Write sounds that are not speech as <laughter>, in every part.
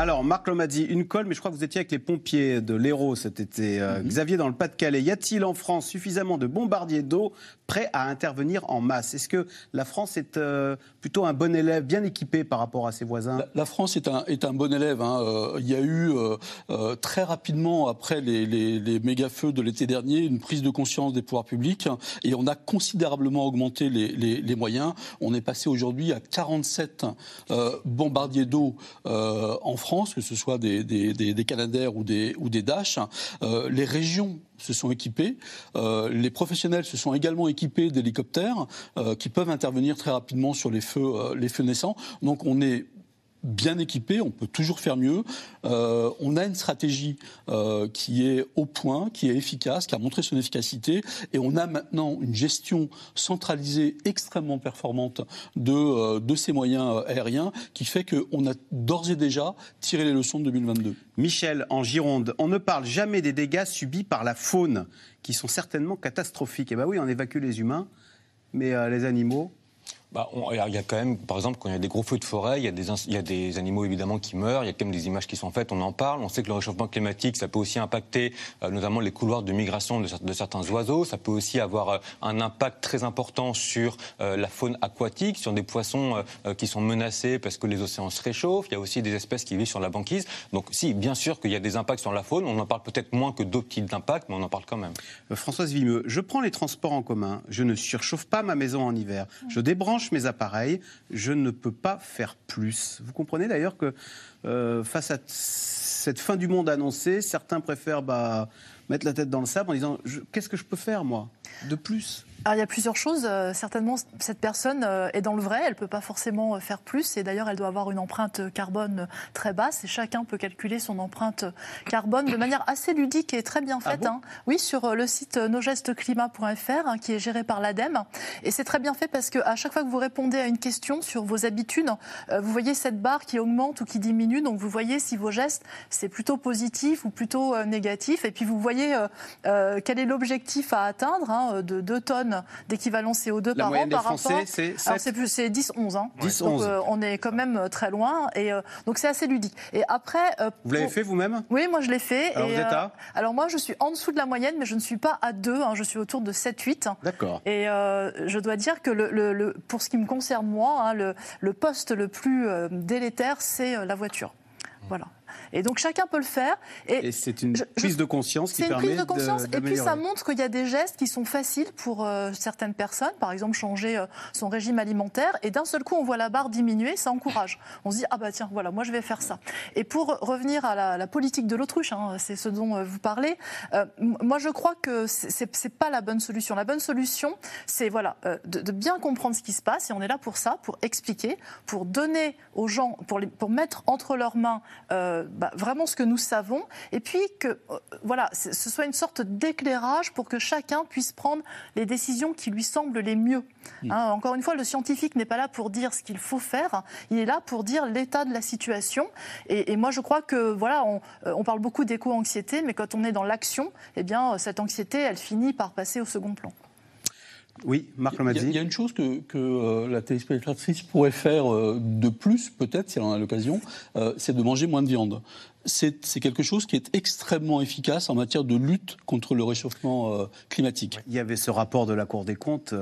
Alors, Marc Lomadi, une colle, mais je crois que vous étiez avec les pompiers de l'Hérault cet été. Euh, mhm. Xavier, dans le Pas-de-Calais, y a-t-il en France suffisamment de bombardiers d'eau prêts à intervenir en masse? Est-ce que la France est euh, plutôt un bon élève, bien équipé par rapport à ses voisins? La, France est un, est un bon élève. Hein. Euh, il y a eu très rapidement, après les, les, méga-feux de l'été dernier, une prise de conscience des pouvoirs publics et on a considérablement augmenté les, les moyens. On est passé aujourd'hui à 47 bombardiers d'eau en France que ce soit des, des, ou des, ou Dash, euh, les régions se sont équipées, euh, les professionnels se sont également équipés d'hélicoptères euh, qui peuvent intervenir très rapidement sur les feux, les feux naissants. Donc on est bien équipé, on peut toujours faire mieux. Euh, on a une stratégie euh, qui est au point, qui est efficace, qui a montré son efficacité, et on a maintenant une gestion centralisée extrêmement performante de, euh, de ces moyens aériens, qui fait qu'on a d'ores et déjà tiré les leçons de 2022. Michel, en Gironde, on ne parle jamais des dégâts subis par la faune, qui sont certainement catastrophiques. Eh bien oui, on évacue les humains, mais les animaux, bah, il y a quand même, par exemple, quand il y a des gros feux de forêt, il y, a des, animaux évidemment qui meurent, il y a quand même des images qui sont faites, on en parle. On sait que le réchauffement climatique, ça peut aussi impacter euh, notamment les couloirs de migration de, de, certains oiseaux. Ça peut aussi avoir euh, un impact très important sur euh, la faune aquatique, sur des poissons qui sont menacés parce que les océans se réchauffent. Il y a aussi des espèces qui vivent sur la banquise. Donc, si, bien sûr qu'il y a des impacts sur la faune, on en parle peut-être moins que d'autres types d'impacts, mais on en parle quand même. Françoise Vimeux, je prends les transports en commun, je ne surchauffe pas ma maison en hiver, je débranche mes appareils je ne peux pas faire plus. Vous comprenez d'ailleurs que euh, face à cette fin du monde annoncée, certains préfèrent bah, mettre la tête dans le sable en disant qu'est-ce que je peux faire moi? De plus alors, il y a plusieurs choses. Euh, certainement, cette personne euh, est dans le vrai. Elle ne peut pas forcément euh, faire plus. Et d'ailleurs, elle doit avoir une empreinte carbone très basse. Et chacun peut calculer son empreinte carbone de manière assez ludique et très bien ah faite. hein. Oui, sur le site nosgestesclimat.fr, hein, qui est géré par l'ADEME. Et c'est très bien fait parce qu'à chaque fois que vous répondez à une question sur vos habitudes, vous voyez cette barre qui augmente ou qui diminue. Donc, vous voyez si vos gestes, c'est plutôt positif ou plutôt négatif. Et puis, vous voyez quel est l'objectif à atteindre hein, de 2 tonnes d'équivalent CO2 par an par rapport. c'est c'est plus c'est 10 11 hein. 10 donc, euh, on est quand même euh, très loin et euh, donc c'est assez ludique. Et après Vous l'avez fait vous-même? Oui, moi je l'ai fait Alors, vous êtes à alors moi je suis en dessous de la moyenne mais je ne suis pas à 2 hein, je suis autour de 7 8. D'accord. Et je dois dire que le, le, pour ce qui me concerne moi hein, le, le poste le plus délétère c'est la voiture. Voilà. Et donc chacun peut le faire. Et, c'est une prise de conscience qui permet C'est une prise de conscience. et puis ça montre qu'il y a des gestes qui sont faciles pour euh, certaines personnes. Par exemple, changer euh, son régime alimentaire. Et d'un seul coup, on voit la barre diminuer. Ça encourage. On se dit, ah bah tiens, voilà, moi je vais faire ça. Et pour revenir à la, politique de l'autruche, hein, c'est ce dont euh, vous parlez, moi je crois que c'est pas la bonne solution. La bonne solution, c'est voilà, de, bien comprendre ce qui se passe. Et on est là pour ça, pour expliquer, pour donner aux gens, pour, les, pour mettre entre leurs mains bah, vraiment ce que nous savons, et puis que euh, voilà, ce soit une sorte d'éclairage pour que chacun puisse prendre les décisions qui lui semblent les mieux. Hein, encore une fois, le scientifique n'est pas là pour dire ce qu'il faut faire, il est là pour dire l'état de la situation. Et, moi, je crois que voilà, on, euh, on parle beaucoup d'éco-anxiété, mais quand on est dans l'action, eh bien, cette anxiété, elle finit par passer au second plan. Oui, Marc Lomazzi. Il y, a une chose que, euh, la téléspectatrice pourrait faire euh, de plus, peut-être, si elle en a l'occasion, euh, c'est de manger moins de viande. C'est quelque chose qui est extrêmement efficace en matière de lutte contre le réchauffement climatique. Il y avait ce rapport de la Cour des comptes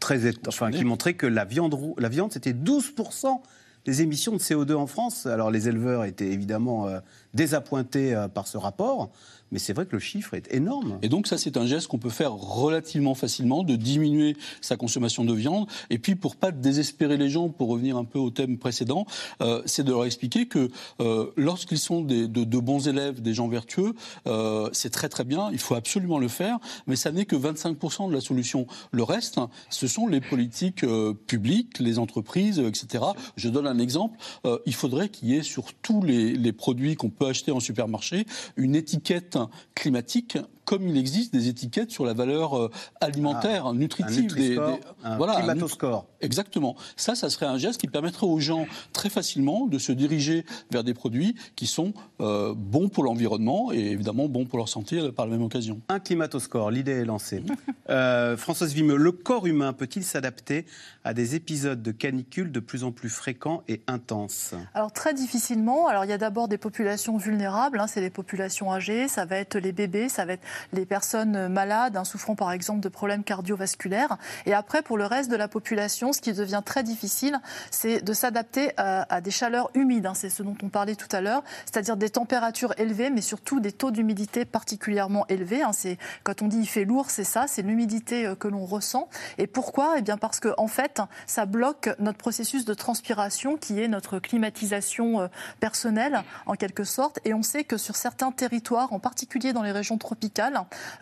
très, enfin, qui montrait que la viande, la viande c'était 12% des émissions de CO2 en France. Alors les éleveurs étaient évidemment désappointés par ce rapport. Mais c'est vrai que le chiffre est énorme. Et donc ça, c'est un geste qu'on peut faire relativement facilement, de diminuer sa consommation de viande. Et puis pour pas désespérer les gens, pour revenir un peu au thème précédent, euh, c'est de leur expliquer que euh, lorsqu'ils sont de, bons élèves, des gens vertueux, euh, c'est très très bien, il faut absolument le faire, mais ça n'est que 25% de la solution. Le reste, ce sont les politiques euh, publiques, les entreprises, etc. Je donne un exemple. Euh, il faudrait qu'il y ait sur tous les produits qu'on peut acheter en supermarché une étiquette climatique comme il existe des étiquettes sur la valeur euh, alimentaire, Ah, nutritive. un des, des- un voilà, un climato-score. Exactement. Ça, ça serait un geste qui permettrait aux gens très facilement de se diriger vers des produits qui sont euh, bons pour l'environnement et évidemment bons pour leur santé euh, par la même occasion. Un climatoscore, l'idée est lancée. <laughs> Euh, Françoise Vimeux, le corps humain peut-il s'adapter à des épisodes de canicule de plus en plus fréquents et intenses? Alors très difficilement. Alors il y a d'abord des populations vulnérables, hein, c'est les populations âgées, ça va être les bébés, ça va être les personnes malades, hein, souffrant par exemple de problèmes cardiovasculaires. Et après, pour le reste de la population, ce qui devient très difficile, c'est de s'adapter à, des chaleurs humides. hein, c'est ce dont on parlait tout à l'heure, c'est-à-dire des températures élevées, mais surtout des taux d'humidité particulièrement élevés. hein. c'est quand on dit il fait lourd, c'est ça, c'est l'humidité euh, que l'on ressent. Et pourquoi? Eh bien parce que en fait, ça bloque notre processus de transpiration, qui est notre climatisation euh, personnelle en quelque sorte. Et on sait que sur certains territoires, en particulier dans les régions tropicales,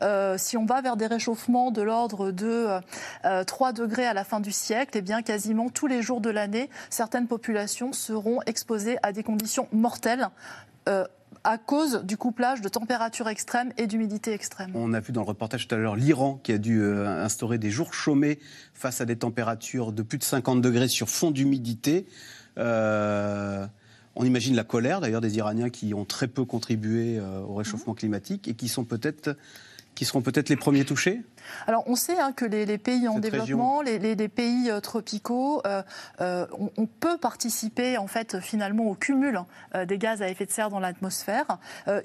euh, si on va vers des réchauffements de l'ordre de euh, euh, 3 degrés à la fin du siècle, eh bien quasiment tous les jours de l'année, certaines populations seront exposées à des conditions mortelles. euh, à cause du couplage de température extrême et d'humidité extrême. On a vu dans le reportage tout à l'heure l'Iran qui a dû instaurer des jours chômés face à des températures de plus de 50 degrés sur fond d'humidité. On imagine la colère d'ailleurs des Iraniens qui ont très peu contribué euh, au réchauffement climatique et qui sont peut-être qui seront peut-être les premiers touchés? Alors, on sait hein, que les, les pays en Cette développement, les, les- les pays euh, tropicaux, euh, euh, on, on peut participer en fait finalement au cumul euh, des gaz à effet de serre dans l'atmosphère.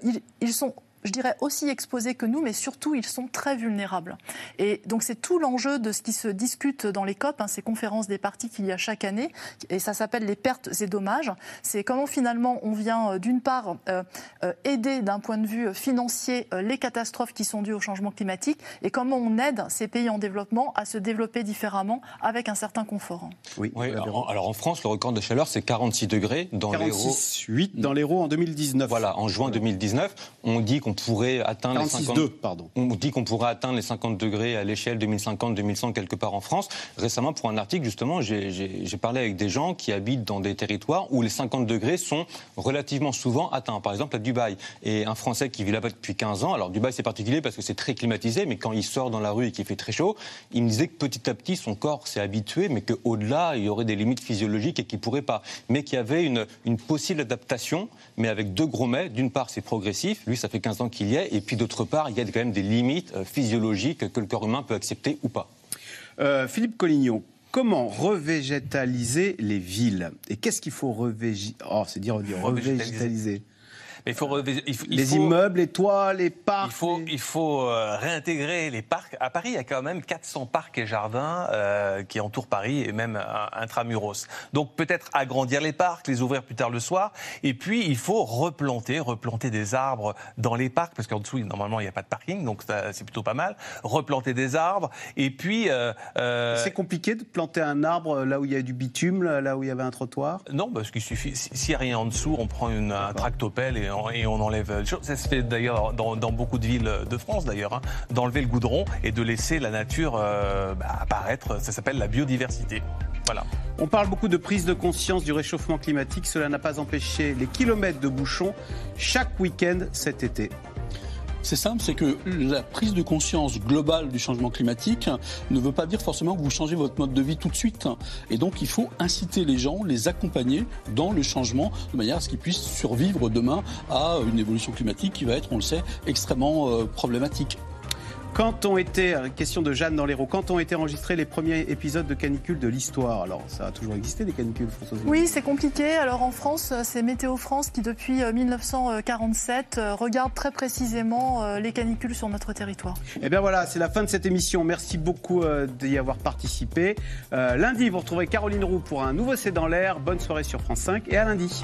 Ils, ils sont je dirais aussi exposés que nous, mais surtout ils sont très vulnérables. Et donc c'est tout l'enjeu de ce qui se discute dans les COP, hein, ces conférences des parties qu'il y a chaque année, et ça s'appelle les pertes et dommages. C'est comment finalement on vient euh, d'une part euh, euh, aider d'un point de vue financier les catastrophes qui sont dues au changement climatique, et comment on aide ces pays en développement à se développer différemment avec un certain confort. Oui. Oui, alors en France, le record de chaleur, c'est 46 degrés dans l'Hérault. 46,8 dans l'Hérault en 2019. Voilà, en juin 2019, on dit qu'on pourrait atteindre les 50... 46,2 pardon. On dit qu'on pourrait atteindre les 50 degrés à l'échelle 2050-2100 quelque part en France. Récemment, pour un article, justement, j'ai- parlé avec des gens qui habitent dans des territoires où les 50 degrés sont relativement souvent atteints. Par exemple, à Dubaï. Et un Français qui vit là-bas depuis 15 ans, alors Dubaï c'est particulier parce que c'est très climatisé, mais quand il sort dans la rue et qu'il fait très chaud, il me disait que petit à petit son corps s'est habitué, mais qu'au-delà, il y aurait des limites physiologiques et qu'il ne pourrait pas. Mais qu'il y avait une, une possible adaptation, mais avec deux gros mais. D'une part, c'est progressif, lui ça fait 15 qu'il y est, et puis d'autre part, il y a quand même des limites euh, physiologiques que le corps humain peut accepter ou pas. Euh, Philippe Collignon, comment revégétaliser les villes? Et qu'est-ce qu'il faut revégétaliser Oh, c'est dire, dire Revégétaliser. Mais il faut, revé- il faut- il Les faut- immeubles, les toits, les parcs. Il faut, les- il faut euh, réintégrer les parcs. À Paris, il y a quand même 400 parcs et jardins euh, qui entourent Paris et même euh, intramuros. Donc peut-être agrandir les parcs, les ouvrir plus tard le soir. Et puis il faut replanter, replanter des arbres dans les parcs parce qu'en dessous normalement il n'y a pas de parking, donc c'est plutôt pas mal. Replanter des arbres. Et puis euh, C'est compliqué de planter un arbre là où il y a du bitume, là où il y avait un trottoir? Non, parce qu'il suffit. si- S'il n'y a rien en dessous, on prend une, un tractopelle et et on enlève choses. Ça se fait d'ailleurs dans, dans beaucoup de villes de France, d'ailleurs, hein, d'enlever le goudron et de laisser la nature euh, bah, apparaître. Ça s'appelle la biodiversité. Voilà. On parle beaucoup de prise de conscience du réchauffement climatique. Cela n'a pas empêché les kilomètres de bouchons chaque week-end cet été. C'est simple, c'est que la prise de conscience globale du changement climatique ne veut pas dire forcément que vous changez votre mode de vie tout de suite. Et donc il faut inciter les gens, les accompagner dans le changement de manière à ce qu'ils puissent survivre demain à une évolution climatique qui va être, on le sait, extrêmement euh, problématique. Quand ont été, euh, question de Jeanne dans l'Hérault, quand ont été enregistrés les premiers épisodes de canicule de l'histoire Alors, ça a toujours existé des canicules, Françoise Oui, c'est compliqué. Alors en France, euh, c'est Météo France qui, depuis euh, 1947, euh, regarde très précisément euh, les canicules sur notre territoire. Eh bien voilà, c'est la fin de cette émission. Merci beaucoup euh, d'y avoir participé. Euh, lundi, vous retrouverez Caroline Roux pour un nouveau C'est dans l'air. Bonne soirée sur France 5 et à lundi.